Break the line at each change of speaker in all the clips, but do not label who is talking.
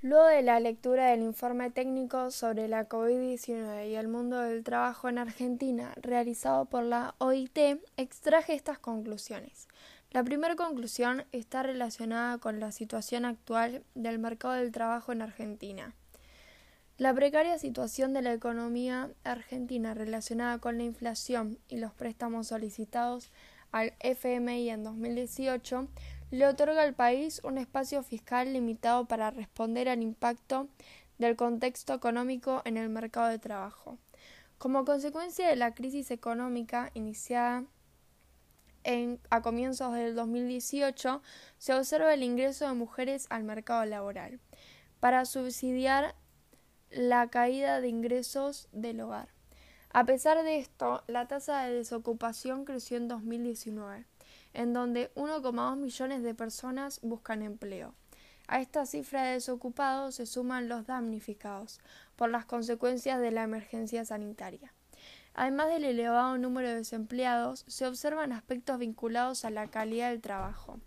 Luego de la lectura del informe técnico sobre la COVID-19 y el mundo del trabajo en Argentina realizado por la OIT, extraje estas conclusiones. La primera conclusión está relacionada con la situación actual del mercado del trabajo en Argentina. La precaria situación de la economía argentina relacionada con la inflación y los préstamos solicitados al FMI en 2018 le otorga al país un espacio fiscal limitado para responder al impacto del contexto económico en el mercado de trabajo. Como consecuencia de la crisis económica iniciada en, a comienzos del 2018, se observa el ingreso de mujeres al mercado laboral para subsidiar la caída de ingresos del hogar. A pesar de esto, la tasa de desocupación creció en 2019 en donde 1,2 millones de personas buscan empleo. A esta cifra de desocupados se suman los damnificados por las consecuencias de la emergencia sanitaria. Además del elevado número de desempleados, se observan aspectos vinculados a la calidad del trabajo.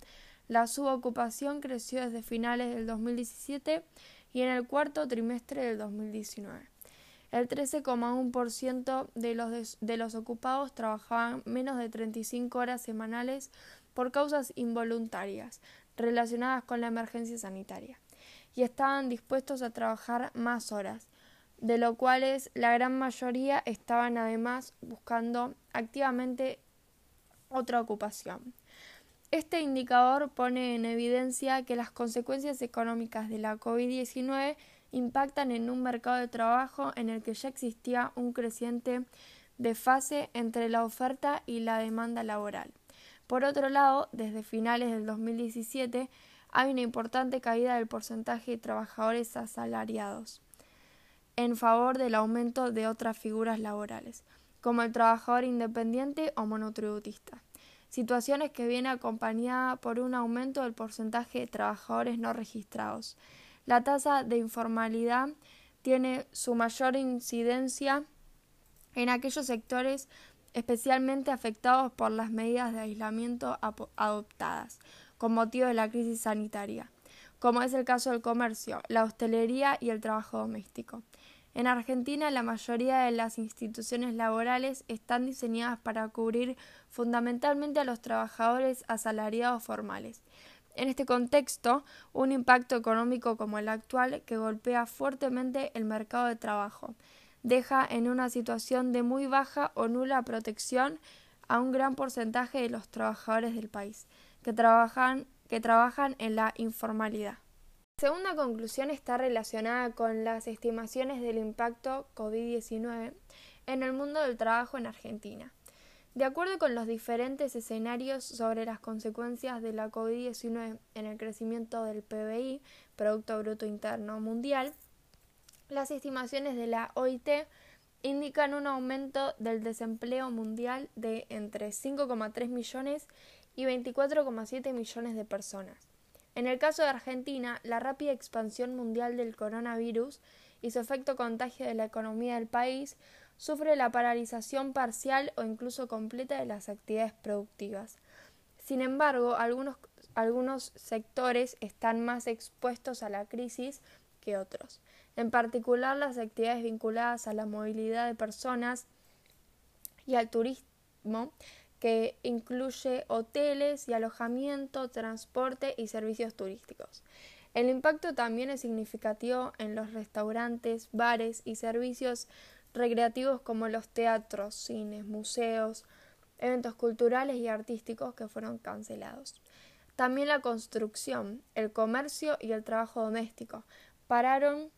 La subocupación creció desde finales del 2017 y en el cuarto trimestre del 2019. El 13,1% de los, de los ocupados trabajaban menos de 35 horas semanales por causas involuntarias relacionadas con la emergencia sanitaria y estaban dispuestos a trabajar más horas, de lo cuales la gran mayoría estaban además buscando activamente otra ocupación. Este indicador pone en evidencia que las consecuencias económicas de la COVID-19 impactan en un mercado de trabajo en el que ya existía un creciente desfase entre la oferta y la demanda laboral. Por otro lado, desde finales del 2017 hay una importante caída del porcentaje de trabajadores asalariados en favor del aumento de otras figuras laborales, como el trabajador independiente o monotributista, situaciones que viene acompañada por un aumento del porcentaje de trabajadores no registrados, la tasa de informalidad tiene su mayor incidencia en aquellos sectores especialmente afectados por las medidas de aislamiento adoptadas con motivo de la crisis sanitaria, como es el caso del comercio, la hostelería y el trabajo doméstico. En Argentina, la mayoría de las instituciones laborales están diseñadas para cubrir fundamentalmente a los trabajadores asalariados formales, en este contexto, un impacto económico como el actual, que golpea fuertemente el mercado de trabajo, deja en una situación de muy baja o nula protección a un gran porcentaje de los trabajadores del país, que trabajan, que trabajan en la informalidad. La segunda conclusión está relacionada con las estimaciones del impacto COVID-19 en el mundo del trabajo en Argentina. De acuerdo con los diferentes escenarios sobre las consecuencias de la COVID-19 en el crecimiento del PBI, Producto Bruto Interno Mundial, las estimaciones de la OIT indican un aumento del desempleo mundial de entre 5,3 millones y 24,7 millones de personas. En el caso de Argentina, la rápida expansión mundial del coronavirus y su efecto contagio de la economía del país sufre la paralización parcial o incluso completa de las actividades productivas. Sin embargo, algunos, algunos sectores están más expuestos a la crisis que otros, en particular las actividades vinculadas a la movilidad de personas y al turismo, que incluye hoteles y alojamiento, transporte y servicios turísticos. El impacto también es significativo en los restaurantes, bares y servicios recreativos como los teatros, cines, museos, eventos culturales y artísticos que fueron cancelados. También la construcción, el comercio y el trabajo doméstico pararon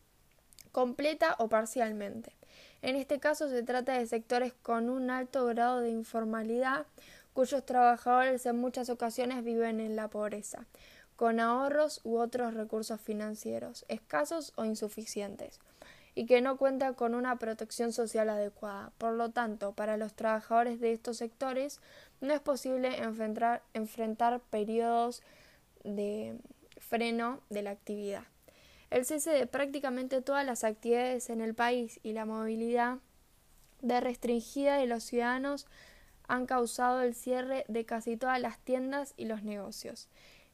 completa o parcialmente. En este caso se trata de sectores con un alto grado de informalidad cuyos trabajadores en muchas ocasiones viven en la pobreza, con ahorros u otros recursos financieros escasos o insuficientes y que no cuenta con una protección social adecuada. Por lo tanto, para los trabajadores de estos sectores no es posible enfrentar, enfrentar periodos de freno de la actividad. El cese de prácticamente todas las actividades en el país y la movilidad restringida de los ciudadanos han causado el cierre de casi todas las tiendas y los negocios.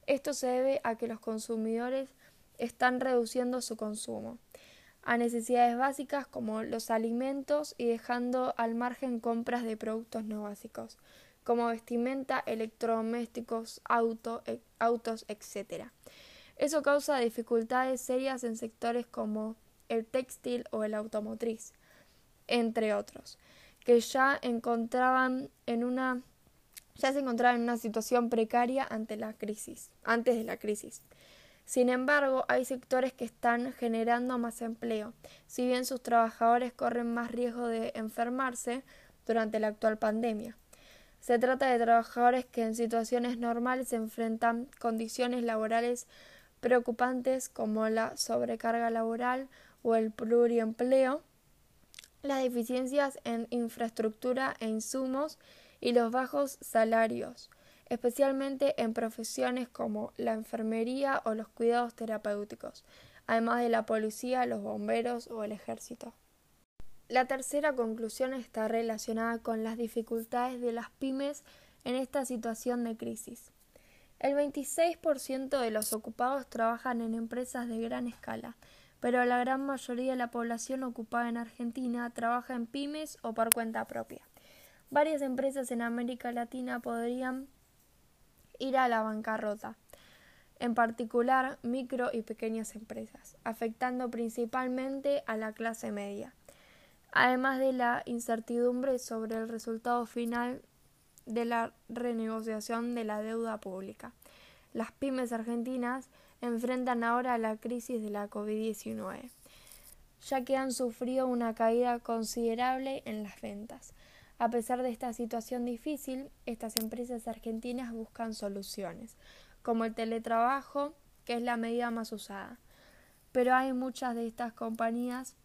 Esto se debe a que los consumidores están reduciendo su consumo a necesidades básicas como los alimentos y dejando al margen compras de productos no básicos, como vestimenta, electrodomésticos, auto, e, autos, etc. Eso causa dificultades serias en sectores como el textil o el automotriz, entre otros, que ya encontraban en una ya se encontraban en una situación precaria la crisis, antes de la crisis. Sin embargo, hay sectores que están generando más empleo, si bien sus trabajadores corren más riesgo de enfermarse durante la actual pandemia. Se trata de trabajadores que en situaciones normales enfrentan condiciones laborales preocupantes como la sobrecarga laboral o el pluriempleo, las deficiencias en infraestructura e insumos y los bajos salarios, especialmente en profesiones como la enfermería o los cuidados terapéuticos, además de la policía, los bomberos o el ejército. La tercera conclusión está relacionada con las dificultades de las pymes en esta situación de crisis. El 26% de los ocupados trabajan en empresas de gran escala, pero la gran mayoría de la población ocupada en Argentina trabaja en pymes o por cuenta propia. Varias empresas en América Latina podrían ir a la bancarrota, en particular micro y pequeñas empresas, afectando principalmente a la clase media además de la incertidumbre sobre el resultado final de la renegociación de la deuda pública. Las pymes argentinas enfrentan ahora la crisis de la COVID-19, ya que han sufrido una caída considerable en las ventas. A pesar de esta situación difícil, estas empresas argentinas buscan soluciones, como el teletrabajo, que es la medida más usada. Pero hay muchas de estas compañías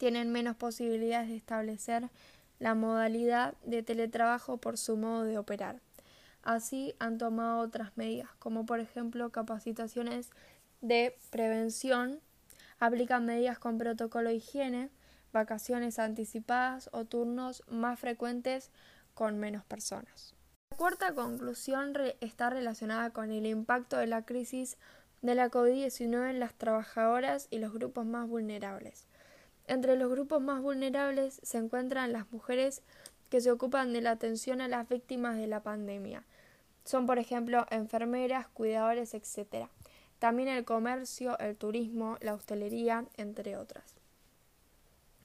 tienen menos posibilidades de establecer la modalidad de teletrabajo por su modo de operar. Así han tomado otras medidas, como por ejemplo capacitaciones de prevención, aplican medidas con protocolo higiene, vacaciones anticipadas o turnos más frecuentes con menos personas. La cuarta conclusión está relacionada con el impacto de la crisis de la COVID-19 en las trabajadoras y los grupos más vulnerables. Entre los grupos más vulnerables se encuentran las mujeres que se ocupan de la atención a las víctimas de la pandemia. Son, por ejemplo, enfermeras, cuidadores, etc. También el comercio, el turismo, la hostelería, entre otras.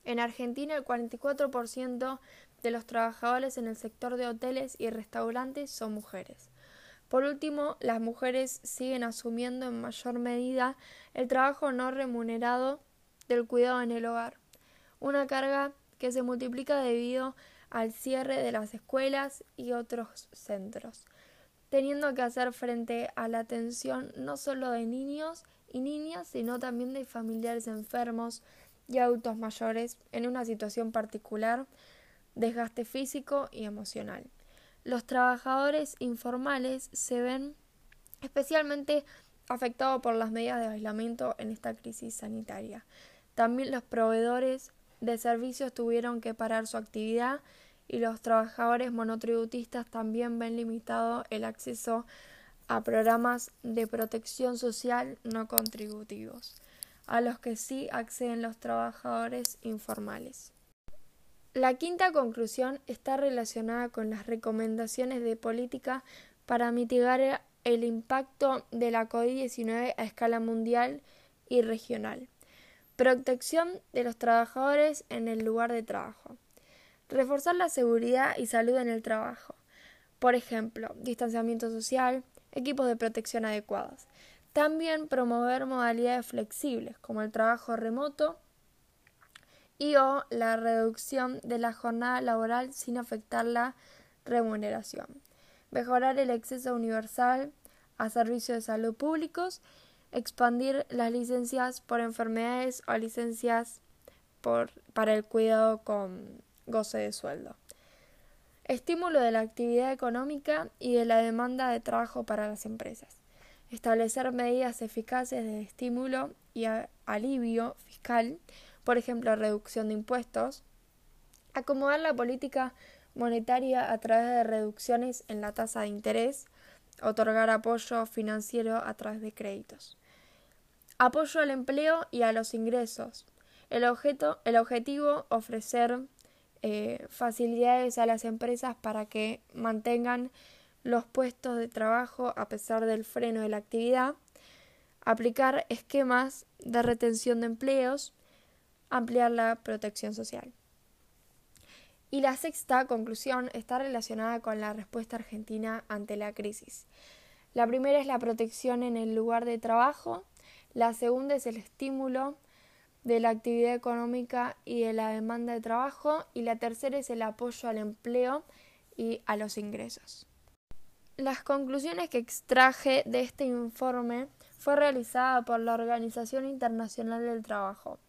En Argentina, el 44% de los trabajadores en el sector de hoteles y restaurantes son mujeres. Por último, las mujeres siguen asumiendo en mayor medida el trabajo no remunerado del cuidado en el hogar, una carga que se multiplica debido al cierre de las escuelas y otros centros, teniendo que hacer frente a la atención no solo de niños y niñas, sino también de familiares enfermos y adultos mayores en una situación particular, desgaste físico y emocional. Los trabajadores informales se ven especialmente afectados por las medidas de aislamiento en esta crisis sanitaria. También los proveedores de servicios tuvieron que parar su actividad y los trabajadores monotributistas también ven limitado el acceso a programas de protección social no contributivos, a los que sí acceden los trabajadores informales. La quinta conclusión está relacionada con las recomendaciones de política para mitigar el impacto de la COVID-19 a escala mundial y regional. Protección de los trabajadores en el lugar de trabajo. Reforzar la seguridad y salud en el trabajo. Por ejemplo, distanciamiento social, equipos de protección adecuados. También promover modalidades flexibles como el trabajo remoto y o la reducción de la jornada laboral sin afectar la remuneración. Mejorar el acceso universal a servicios de salud públicos expandir las licencias por enfermedades o licencias por, para el cuidado con goce de sueldo. Estímulo de la actividad económica y de la demanda de trabajo para las empresas. Establecer medidas eficaces de estímulo y alivio fiscal, por ejemplo, reducción de impuestos. Acomodar la política monetaria a través de reducciones en la tasa de interés. Otorgar apoyo financiero a través de créditos. Apoyo al empleo y a los ingresos. El, objeto, el objetivo, ofrecer eh, facilidades a las empresas para que mantengan los puestos de trabajo a pesar del freno de la actividad. Aplicar esquemas de retención de empleos. Ampliar la protección social. Y la sexta conclusión está relacionada con la respuesta argentina ante la crisis. La primera es la protección en el lugar de trabajo, la segunda es el estímulo de la actividad económica y de la demanda de trabajo y la tercera es el apoyo al empleo y a los ingresos. Las conclusiones que extraje de este informe fue realizada por la Organización Internacional del Trabajo,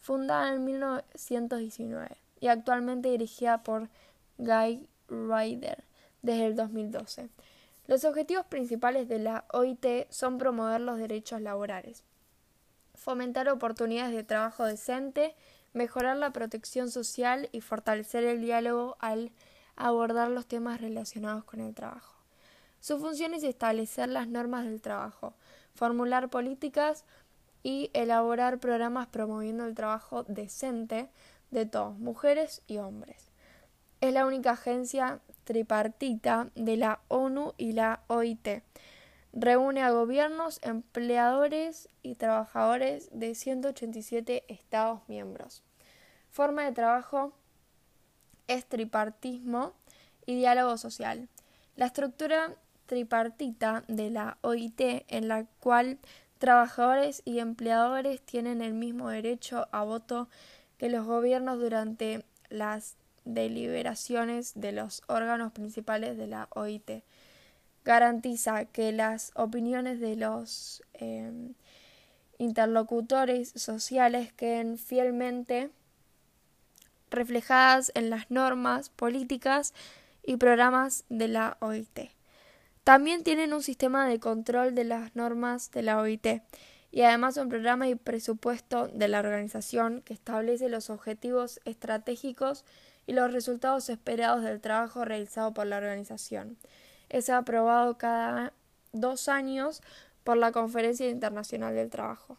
fundada en 1919 y actualmente dirigida por Guy Ryder desde el 2012. Los objetivos principales de la OIT son promover los derechos laborales, fomentar oportunidades de trabajo decente, mejorar la protección social y fortalecer el diálogo al abordar los temas relacionados con el trabajo. Su función es establecer las normas del trabajo, formular políticas y elaborar programas promoviendo el trabajo decente de todos, mujeres y hombres. Es la única agencia tripartita de la ONU y la OIT. Reúne a gobiernos, empleadores y trabajadores de 187 Estados miembros. Forma de trabajo es tripartismo y diálogo social. La estructura tripartita de la OIT en la cual trabajadores y empleadores tienen el mismo derecho a voto que los gobiernos durante las deliberaciones de los órganos principales de la OIT. Garantiza que las opiniones de los em, interlocutores sociales queden fielmente reflejadas en las normas políticas y programas de la OIT. También tienen un sistema de control de las normas de la OIT y además un programa y presupuesto de la organización que establece los objetivos estratégicos y los resultados esperados del trabajo realizado por la organización. Es aprobado cada dos años por la Conferencia Internacional del Trabajo.